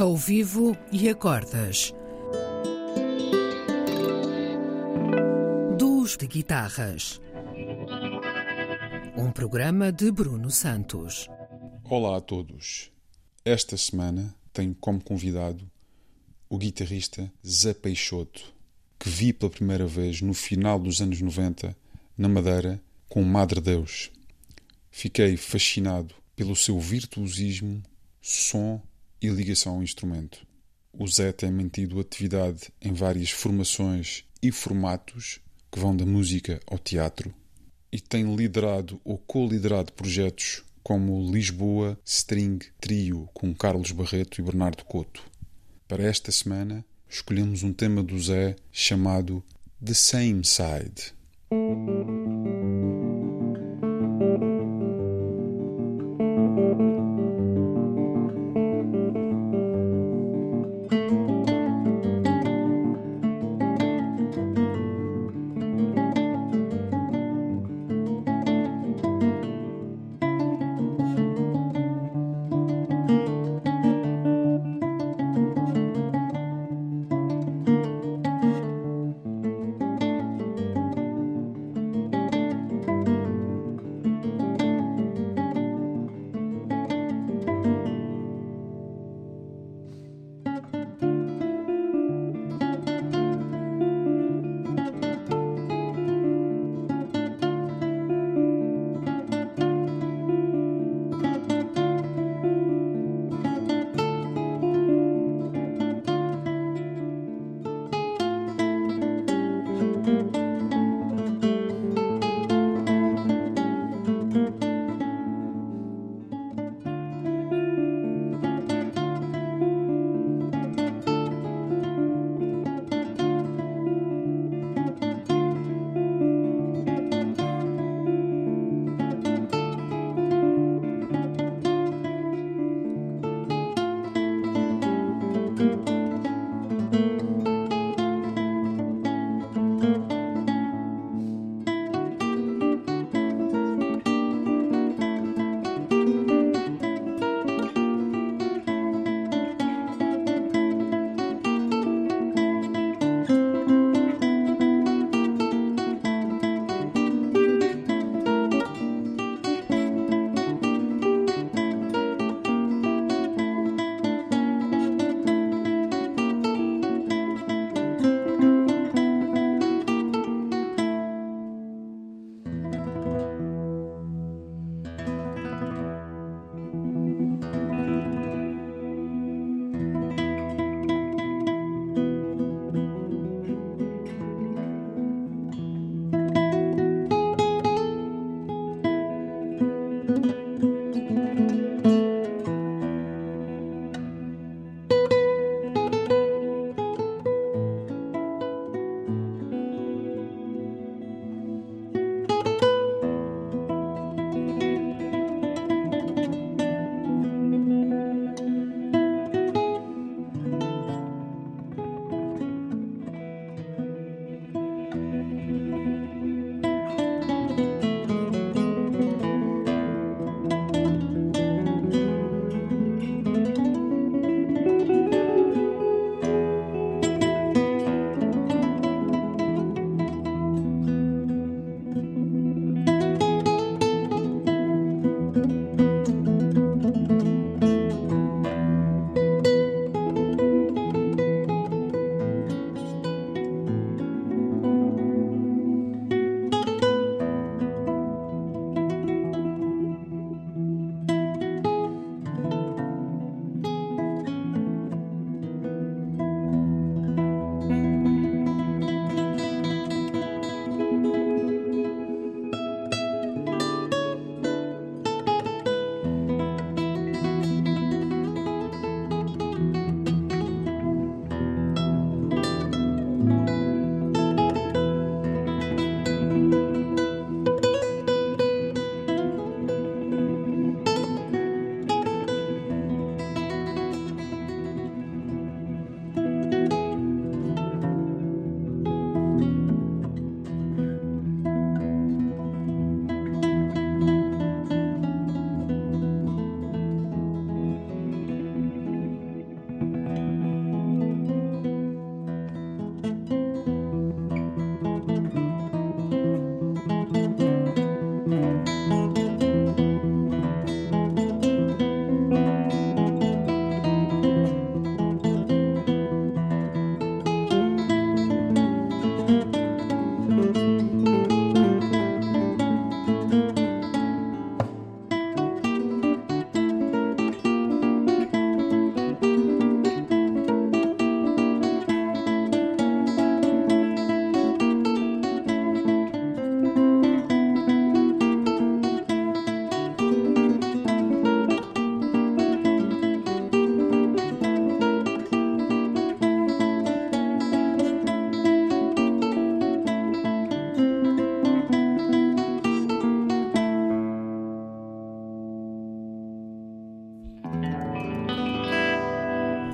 ao vivo e a cordas. Duos de guitarras. Um programa de Bruno Santos. Olá a todos. Esta semana tenho como convidado o guitarrista Zé Peixoto, que vi pela primeira vez no final dos anos 90 na Madeira com Madre Deus. Fiquei fascinado pelo seu virtuosismo, som e ligação ao instrumento. O Zé tem mantido atividade em várias formações e formatos que vão da música ao teatro e tem liderado ou co-liderado projetos como Lisboa String Trio com Carlos Barreto e Bernardo Couto. Para esta semana, escolhemos um tema do Zé chamado The Same Side.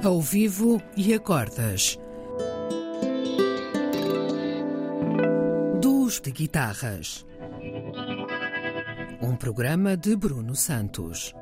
Ao vivo e a cordas. Duos de guitarras. Um programa de Bruno Santos.